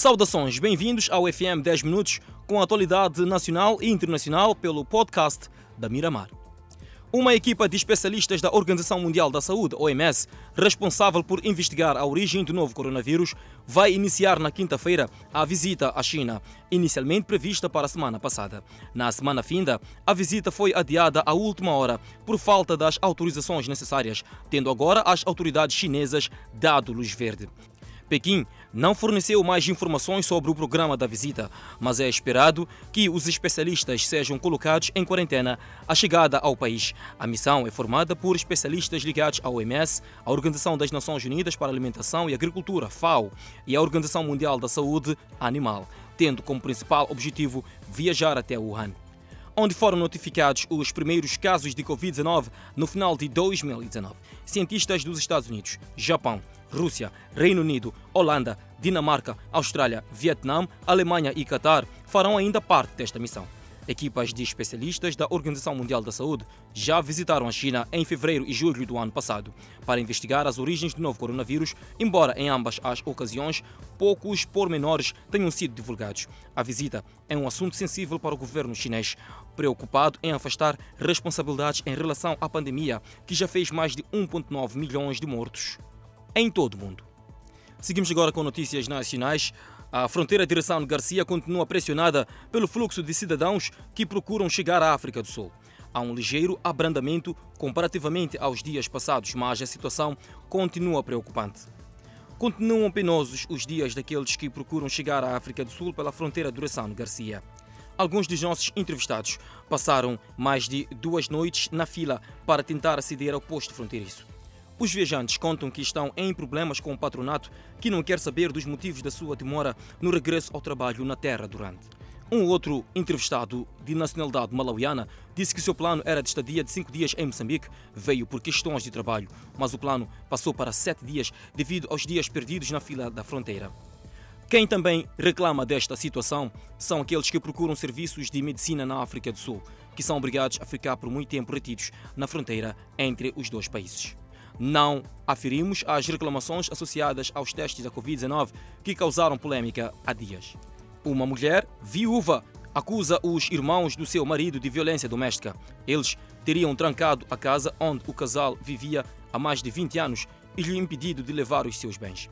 Saudações, bem-vindos ao FM 10 Minutos com a atualidade nacional e internacional pelo podcast da Miramar. Uma equipa de especialistas da Organização Mundial da Saúde, OMS, responsável por investigar a origem do novo coronavírus, vai iniciar na quinta-feira a visita à China, inicialmente prevista para a semana passada. Na semana finda, a visita foi adiada à última hora por falta das autorizações necessárias, tendo agora as autoridades chinesas dado luz verde. Pequim não forneceu mais informações sobre o programa da visita, mas é esperado que os especialistas sejam colocados em quarentena à chegada ao país. A missão é formada por especialistas ligados à OMS, a Organização das Nações Unidas para a Alimentação e Agricultura, FAO, e a Organização Mundial da Saúde Animal, tendo como principal objetivo viajar até Wuhan onde foram notificados os primeiros casos de Covid-19 no final de 2019. Cientistas dos Estados Unidos, Japão, Rússia, Reino Unido, Holanda, Dinamarca, Austrália, Vietnã, Alemanha e Catar farão ainda parte desta missão. Equipas de especialistas da Organização Mundial da Saúde já visitaram a China em fevereiro e julho do ano passado para investigar as origens do novo coronavírus, embora em ambas as ocasiões poucos pormenores tenham sido divulgados. A visita é um assunto sensível para o governo chinês, preocupado em afastar responsabilidades em relação à pandemia, que já fez mais de 1,9 milhões de mortos em todo o mundo. Seguimos agora com notícias nacionais. A fronteira de Garcia continua pressionada pelo fluxo de cidadãos que procuram chegar à África do Sul. Há um ligeiro abrandamento comparativamente aos dias passados, mas a situação continua preocupante. Continuam penosos os dias daqueles que procuram chegar à África do Sul pela fronteira Ressano Garcia. Alguns dos nossos entrevistados passaram mais de duas noites na fila para tentar aceder ao posto fronteiriço. Os viajantes contam que estão em problemas com o patronato que não quer saber dos motivos da sua demora no regresso ao trabalho na terra durante. Um outro entrevistado de nacionalidade malauiana disse que seu plano era de estadia de cinco dias em Moçambique, veio por questões de trabalho, mas o plano passou para sete dias devido aos dias perdidos na fila da fronteira. Quem também reclama desta situação são aqueles que procuram serviços de medicina na África do Sul, que são obrigados a ficar por muito tempo retidos na fronteira entre os dois países não aferimos às reclamações associadas aos testes da Covid-19 que causaram polêmica há dias. Uma mulher viúva acusa os irmãos do seu marido de violência doméstica. Eles teriam trancado a casa onde o casal vivia há mais de 20 anos e lhe impedido de levar os seus bens.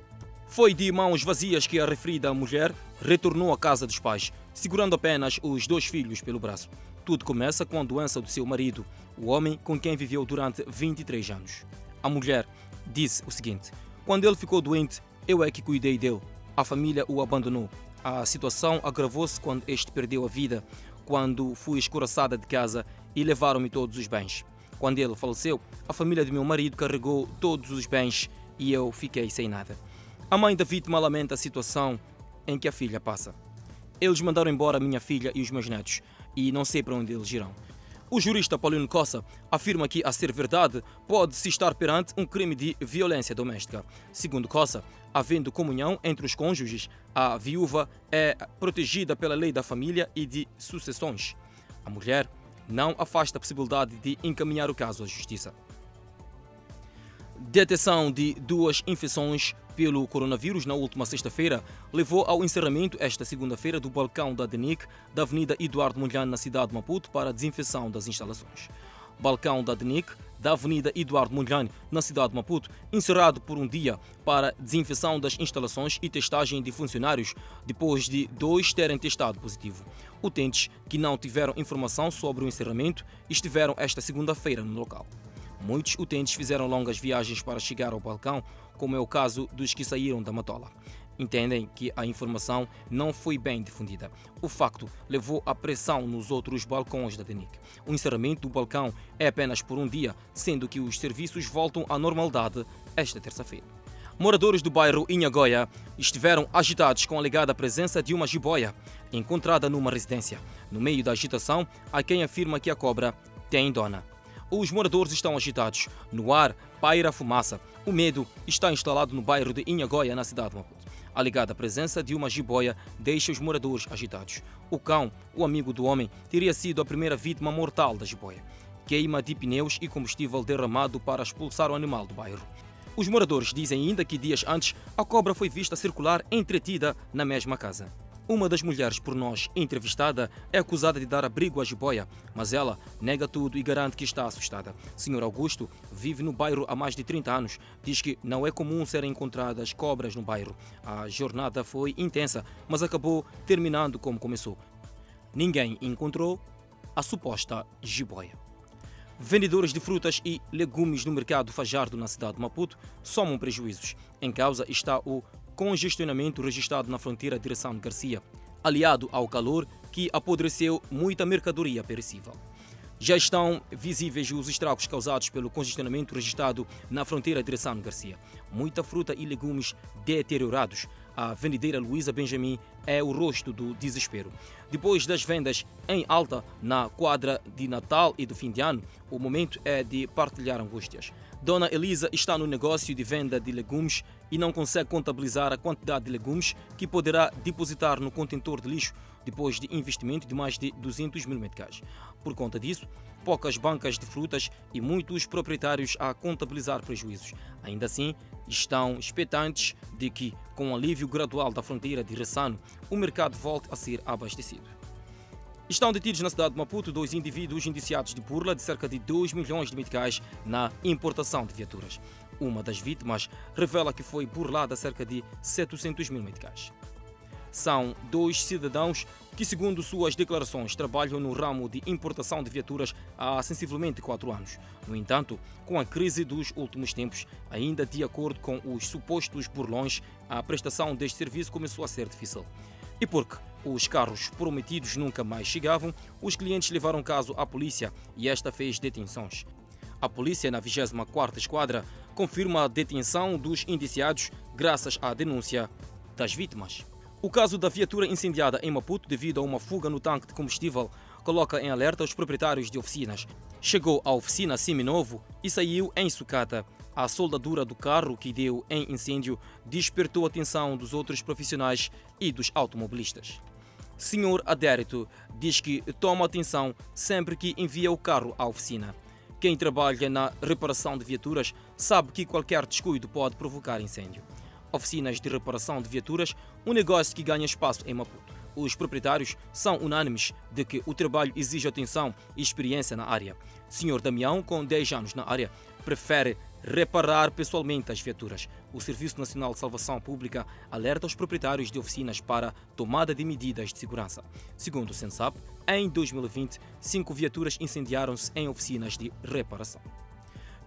Foi de mãos vazias que a referida mulher retornou à casa dos pais, segurando apenas os dois filhos pelo braço. Tudo começa com a doença do seu marido, o homem com quem viveu durante 23 anos. A mulher disse o seguinte: Quando ele ficou doente, eu é que cuidei dele. A família o abandonou. A situação agravou-se quando este perdeu a vida, quando fui escoraçada de casa e levaram-me todos os bens. Quando ele faleceu, a família do meu marido carregou todos os bens e eu fiquei sem nada. A mãe da vítima lamenta a situação em que a filha passa. Eles mandaram embora a minha filha e os meus netos e não sei para onde eles irão. O jurista Paulino Cossa afirma que, a ser verdade, pode-se estar perante um crime de violência doméstica. Segundo Cossa, havendo comunhão entre os cônjuges, a viúva é protegida pela lei da família e de sucessões. A mulher não afasta a possibilidade de encaminhar o caso à justiça. Detecção de duas infecções pelo coronavírus na última sexta-feira levou ao encerramento esta segunda-feira do balcão da DENIC da Avenida Eduardo Mondlane na cidade de Maputo para a desinfecção das instalações. Balcão da DENIC da Avenida Eduardo Mondlane na cidade de Maputo, encerrado por um dia para desinfecção das instalações e testagem de funcionários depois de dois terem testado positivo. Utentes que não tiveram informação sobre o encerramento estiveram esta segunda-feira no local. Muitos utentes fizeram longas viagens para chegar ao balcão, como é o caso dos que saíram da Matola. Entendem que a informação não foi bem difundida. O facto levou à pressão nos outros balcões da DENIC. O encerramento do balcão é apenas por um dia, sendo que os serviços voltam à normalidade esta terça-feira. Moradores do bairro Inhagoia estiveram agitados com a alegada presença de uma jiboia encontrada numa residência. No meio da agitação, há quem afirma que a cobra tem dona. Os moradores estão agitados. No ar paira fumaça. O medo está instalado no bairro de Inhagoia, na cidade de Maputo. A ligada presença de uma jiboia deixa os moradores agitados. O cão, o amigo do homem, teria sido a primeira vítima mortal da jiboia. Queima de pneus e combustível derramado para expulsar o animal do bairro. Os moradores dizem ainda que dias antes a cobra foi vista circular entretida na mesma casa. Uma das mulheres por nós entrevistada é acusada de dar abrigo à jiboia, mas ela nega tudo e garante que está assustada. Senhor Augusto vive no bairro há mais de 30 anos. Diz que não é comum serem encontradas cobras no bairro. A jornada foi intensa, mas acabou terminando como começou. Ninguém encontrou a suposta jiboia. Vendedores de frutas e legumes no mercado Fajardo, na cidade de Maputo, somam prejuízos. Em causa está o congestionamento registrado na fronteira direção Garcia, aliado ao calor que apodreceu muita mercadoria perecível. Já estão visíveis os estragos causados pelo congestionamento registrado na fronteira direção Garcia. Muita fruta e legumes deteriorados. A vendedeira Luísa Benjamin é o rosto do desespero. Depois das vendas em alta na quadra de Natal e do fim de ano, o momento é de partilhar angústias. Dona Elisa está no negócio de venda de legumes e não consegue contabilizar a quantidade de legumes que poderá depositar no contentor de lixo depois de investimento de mais de 200 mil meticais. Por conta disso, poucas bancas de frutas e muitos proprietários a contabilizar prejuízos. Ainda assim, estão expectantes de que, com o alívio gradual da fronteira de Ressano, o mercado volte a ser abastecido. Estão detidos na cidade de Maputo dois indivíduos indiciados de burla de cerca de 2 milhões de meticais na importação de viaturas. Uma das vítimas revela que foi burlada cerca de 700 mil meticais. São dois cidadãos que, segundo suas declarações, trabalham no ramo de importação de viaturas há sensivelmente quatro anos. No entanto, com a crise dos últimos tempos, ainda de acordo com os supostos burlões, a prestação deste serviço começou a ser difícil. E porque os carros prometidos nunca mais chegavam, os clientes levaram caso à polícia e esta fez detenções. A polícia, na 24ª Esquadra, confirma a detenção dos indiciados graças à denúncia das vítimas. O caso da viatura incendiada em Maputo devido a uma fuga no tanque de combustível coloca em alerta os proprietários de oficinas. Chegou à oficina seminovo e saiu em sucata. A soldadura do carro que deu em incêndio despertou a atenção dos outros profissionais e dos automobilistas. Senhor Adérito diz que toma atenção sempre que envia o carro à oficina. Quem trabalha na reparação de viaturas sabe que qualquer descuido pode provocar incêndio. Oficinas de reparação de viaturas, um negócio que ganha espaço em Maputo. Os proprietários são unânimes de que o trabalho exige atenção e experiência na área. Senhor Damião, com 10 anos na área, prefere reparar pessoalmente as viaturas. O Serviço Nacional de Salvação Pública alerta os proprietários de oficinas para tomada de medidas de segurança. Segundo o Sensap, em 2020, cinco viaturas incendiaram-se em oficinas de reparação.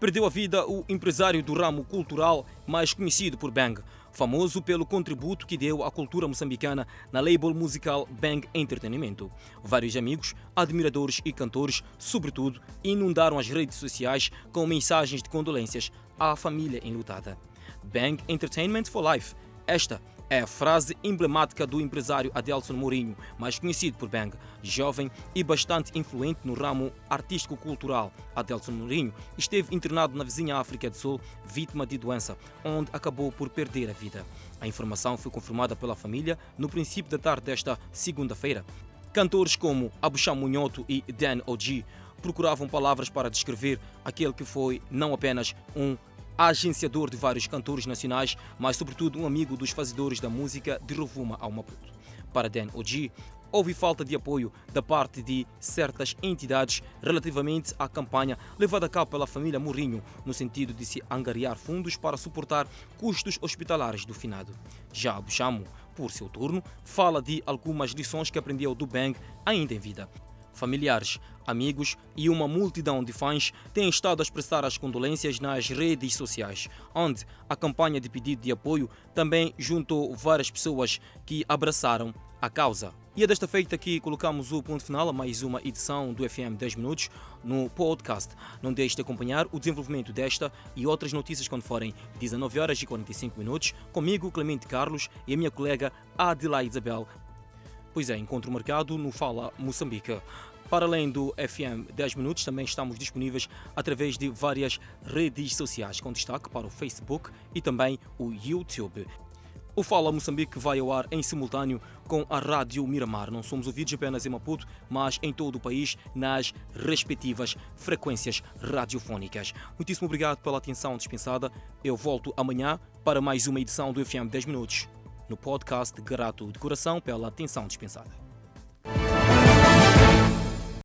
Perdeu a vida o empresário do ramo cultural mais conhecido por Bang famoso pelo contributo que deu à cultura moçambicana na label musical Bang Entretenimento. Vários amigos, admiradores e cantores, sobretudo, inundaram as redes sociais com mensagens de condolências à família enlutada. Bang Entertainment for Life. Esta é a frase emblemática do empresário Adelson Mourinho, mais conhecido por Bang, jovem e bastante influente no ramo artístico-cultural. Adelson Mourinho esteve internado na vizinha África do Sul, vítima de doença, onde acabou por perder a vida. A informação foi confirmada pela família no princípio da tarde desta segunda-feira. Cantores como Abucham Munhoto e Dan Oji procuravam palavras para descrever aquele que foi não apenas um agenciador de vários cantores nacionais, mas sobretudo um amigo dos fazedores da música de Rovuma ao Maputo. Para Dan Oji, houve falta de apoio da parte de certas entidades relativamente à campanha levada a cabo pela família Mourinho, no sentido de se angariar fundos para suportar custos hospitalares do finado. Já Buchamo, por seu turno, fala de algumas lições que aprendeu do Bang ainda em vida familiares, amigos e uma multidão de fãs têm estado a expressar as condolências nas redes sociais, onde a campanha de pedido de apoio também juntou várias pessoas que abraçaram a causa. E é desta feita que colocamos o ponto final a mais uma edição do FM 10 Minutos no podcast. Não deixe de acompanhar o desenvolvimento desta e outras notícias quando forem 19 horas e 45 minutos, comigo, Clemente Carlos, e a minha colega Adelaide Isabel. Pois é, encontro marcado no Fala Moçambique. Para além do FM 10 Minutos, também estamos disponíveis através de várias redes sociais, com destaque para o Facebook e também o YouTube. O Fala Moçambique vai ao ar em simultâneo com a Rádio Miramar. Não somos ouvidos apenas em Maputo, mas em todo o país, nas respectivas frequências radiofónicas. Muitíssimo obrigado pela atenção dispensada. Eu volto amanhã para mais uma edição do FM 10 Minutos. No podcast, grato de coração pela atenção dispensada.